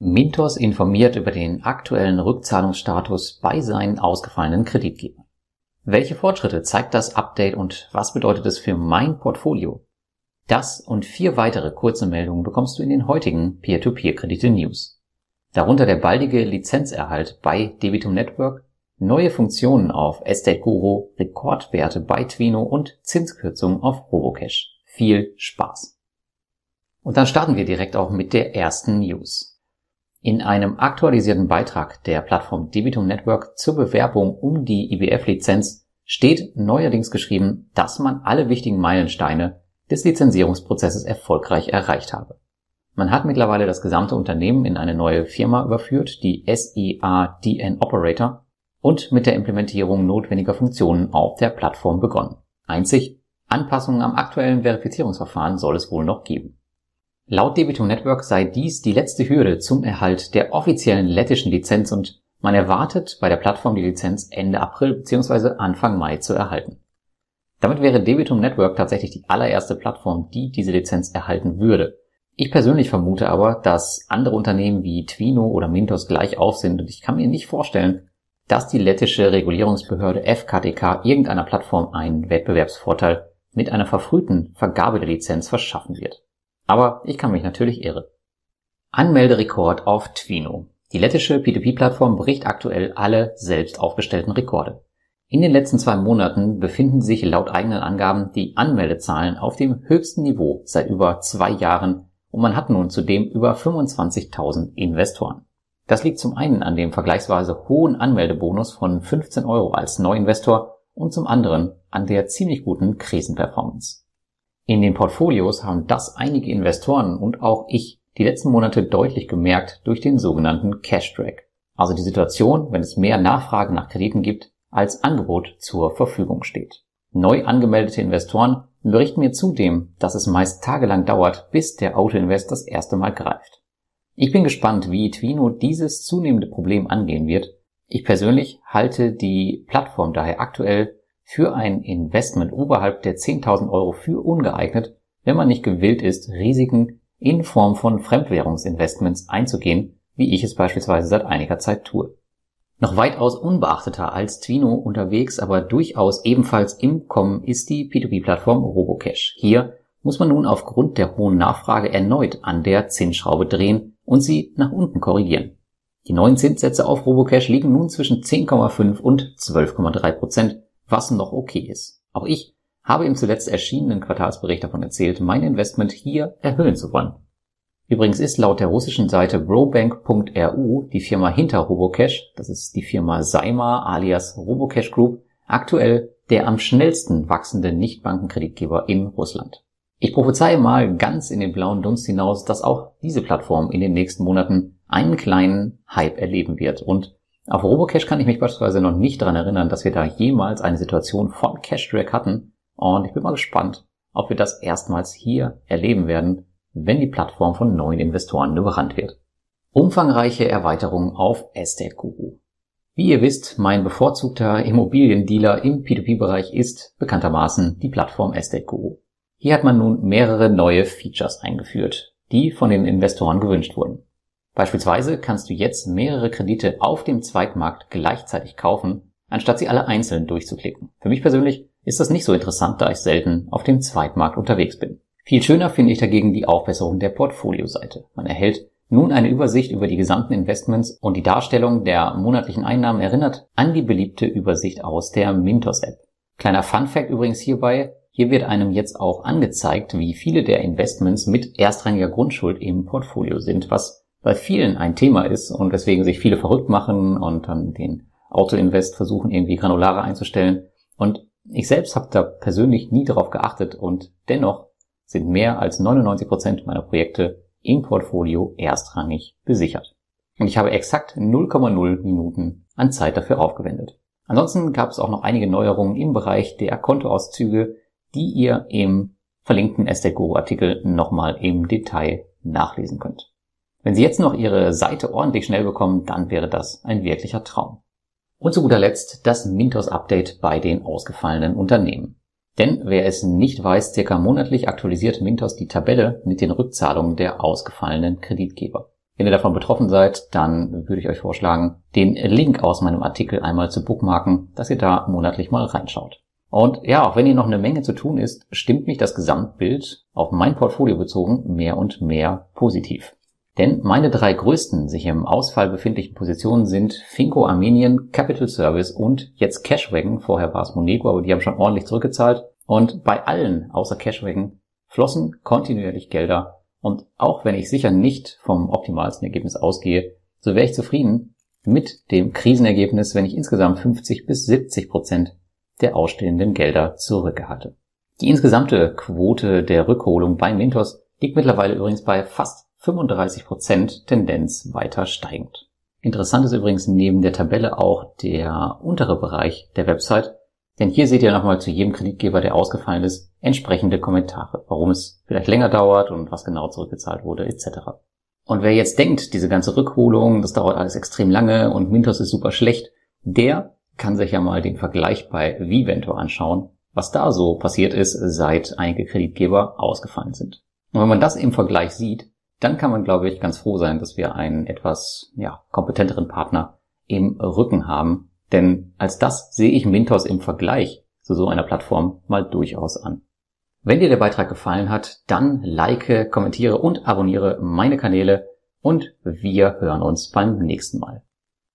Mintos informiert über den aktuellen Rückzahlungsstatus bei seinen ausgefallenen Kreditgebern. Welche Fortschritte zeigt das Update und was bedeutet es für mein Portfolio? Das und vier weitere kurze Meldungen bekommst du in den heutigen Peer-to-Peer-Kredite-News. Darunter der baldige Lizenzerhalt bei Debitum Network, neue Funktionen auf Estate Guru, Rekordwerte bei Twino und Zinskürzungen auf Robocash. Viel Spaß! Und dann starten wir direkt auch mit der ersten News. In einem aktualisierten Beitrag der Plattform Debitum Network zur Bewerbung um die IBF-Lizenz steht neuerdings geschrieben, dass man alle wichtigen Meilensteine des Lizenzierungsprozesses erfolgreich erreicht habe. Man hat mittlerweile das gesamte Unternehmen in eine neue Firma überführt, die SEA-DN Operator, und mit der Implementierung notwendiger Funktionen auf der Plattform begonnen. Einzig Anpassungen am aktuellen Verifizierungsverfahren soll es wohl noch geben. Laut Debitum Network sei dies die letzte Hürde zum Erhalt der offiziellen lettischen Lizenz und man erwartet bei der Plattform die Lizenz Ende April bzw. Anfang Mai zu erhalten. Damit wäre Debitum Network tatsächlich die allererste Plattform, die diese Lizenz erhalten würde. Ich persönlich vermute aber, dass andere Unternehmen wie Twino oder Mintos gleich auf sind und ich kann mir nicht vorstellen, dass die lettische Regulierungsbehörde FKTK irgendeiner Plattform einen Wettbewerbsvorteil mit einer verfrühten Vergabe der Lizenz verschaffen wird. Aber ich kann mich natürlich irren. Anmelderekord auf Twino. Die lettische P2P-Plattform bricht aktuell alle selbst aufgestellten Rekorde. In den letzten zwei Monaten befinden sich laut eigenen Angaben die Anmeldezahlen auf dem höchsten Niveau seit über zwei Jahren und man hat nun zudem über 25.000 Investoren. Das liegt zum einen an dem vergleichsweise hohen Anmeldebonus von 15 Euro als Neuinvestor und zum anderen an der ziemlich guten Krisenperformance. In den Portfolios haben das einige Investoren und auch ich die letzten Monate deutlich gemerkt durch den sogenannten Cash Drag. Also die Situation, wenn es mehr Nachfrage nach Krediten gibt, als Angebot zur Verfügung steht. Neu angemeldete Investoren berichten mir zudem, dass es meist tagelang dauert, bis der Autoinvest das erste Mal greift. Ich bin gespannt, wie Twino dieses zunehmende Problem angehen wird. Ich persönlich halte die Plattform daher aktuell für ein Investment oberhalb der 10.000 Euro für ungeeignet, wenn man nicht gewillt ist, Risiken in Form von Fremdwährungsinvestments einzugehen, wie ich es beispielsweise seit einiger Zeit tue. Noch weitaus unbeachteter als Twino unterwegs, aber durchaus ebenfalls im Kommen ist die P2P-Plattform Robocash. Hier muss man nun aufgrund der hohen Nachfrage erneut an der Zinsschraube drehen und sie nach unten korrigieren. Die neuen Zinssätze auf Robocash liegen nun zwischen 10,5 und 12,3 Prozent, was noch okay ist. Auch ich habe im zuletzt erschienenen Quartalsbericht davon erzählt, mein Investment hier erhöhen zu wollen. Übrigens ist laut der russischen Seite brobank.ru die Firma hinter Robocash, das ist die Firma Saima alias Robocash Group, aktuell der am schnellsten wachsende Nichtbankenkreditgeber in Russland. Ich prophezeie mal ganz in den blauen Dunst hinaus, dass auch diese Plattform in den nächsten Monaten einen kleinen Hype erleben wird und auf Robocash kann ich mich beispielsweise noch nicht daran erinnern, dass wir da jemals eine Situation von Cash Drag hatten. Und ich bin mal gespannt, ob wir das erstmals hier erleben werden, wenn die Plattform von neuen Investoren überrannt wird. Umfangreiche Erweiterungen auf Estate Guru. Wie ihr wisst, mein bevorzugter Immobiliendealer im P2P-Bereich ist bekanntermaßen die Plattform Estate Guru. Hier hat man nun mehrere neue Features eingeführt, die von den Investoren gewünscht wurden. Beispielsweise kannst du jetzt mehrere Kredite auf dem Zweitmarkt gleichzeitig kaufen, anstatt sie alle einzeln durchzuklicken. Für mich persönlich ist das nicht so interessant, da ich selten auf dem Zweitmarkt unterwegs bin. Viel schöner finde ich dagegen die Aufbesserung der Portfolioseite. Man erhält nun eine Übersicht über die gesamten Investments und die Darstellung der monatlichen Einnahmen erinnert an die beliebte Übersicht aus der Mintos App. Kleiner Fun Fact übrigens hierbei, hier wird einem jetzt auch angezeigt, wie viele der Investments mit erstrangiger Grundschuld im Portfolio sind, was bei vielen ein Thema ist und weswegen sich viele verrückt machen und dann den Autoinvest versuchen irgendwie granularer einzustellen. Und ich selbst habe da persönlich nie darauf geachtet und dennoch sind mehr als 99 Prozent meiner Projekte im Portfolio erstrangig besichert. Und ich habe exakt 0,0 Minuten an Zeit dafür aufgewendet. Ansonsten gab es auch noch einige Neuerungen im Bereich der Kontoauszüge, die ihr im verlinkten Estate Guru Artikel nochmal im Detail nachlesen könnt. Wenn Sie jetzt noch Ihre Seite ordentlich schnell bekommen, dann wäre das ein wirklicher Traum. Und zu guter Letzt das Mintos-Update bei den ausgefallenen Unternehmen. Denn wer es nicht weiß, circa monatlich aktualisiert Mintos die Tabelle mit den Rückzahlungen der ausgefallenen Kreditgeber. Wenn ihr davon betroffen seid, dann würde ich euch vorschlagen, den Link aus meinem Artikel einmal zu bookmarken, dass ihr da monatlich mal reinschaut. Und ja, auch wenn hier noch eine Menge zu tun ist, stimmt mich das Gesamtbild auf mein Portfolio bezogen mehr und mehr positiv. Denn meine drei größten sich im Ausfall befindlichen Positionen sind Finco Armenien, Capital Service und jetzt Cashwagon. Vorher war es Monego, aber die haben schon ordentlich zurückgezahlt. Und bei allen außer Cashwagon flossen kontinuierlich Gelder und auch wenn ich sicher nicht vom optimalsten Ergebnis ausgehe, so wäre ich zufrieden mit dem Krisenergebnis, wenn ich insgesamt 50 bis 70 Prozent der ausstehenden Gelder zurückgehalte. Die insgesamte Quote der Rückholung bei Mintos liegt mittlerweile übrigens bei fast 35 Prozent, Tendenz weiter steigend. Interessant ist übrigens neben der Tabelle auch der untere Bereich der Website, denn hier seht ihr nochmal zu jedem Kreditgeber, der ausgefallen ist, entsprechende Kommentare, warum es vielleicht länger dauert und was genau zurückgezahlt wurde etc. Und wer jetzt denkt, diese ganze Rückholung, das dauert alles extrem lange und Mintos ist super schlecht, der kann sich ja mal den Vergleich bei Vivento anschauen, was da so passiert ist, seit einige Kreditgeber ausgefallen sind. Und wenn man das im Vergleich sieht, dann kann man, glaube ich, ganz froh sein, dass wir einen etwas ja, kompetenteren Partner im Rücken haben, denn als das sehe ich Mintos im Vergleich zu so einer Plattform mal durchaus an. Wenn dir der Beitrag gefallen hat, dann like, kommentiere und abonniere meine Kanäle und wir hören uns beim nächsten Mal.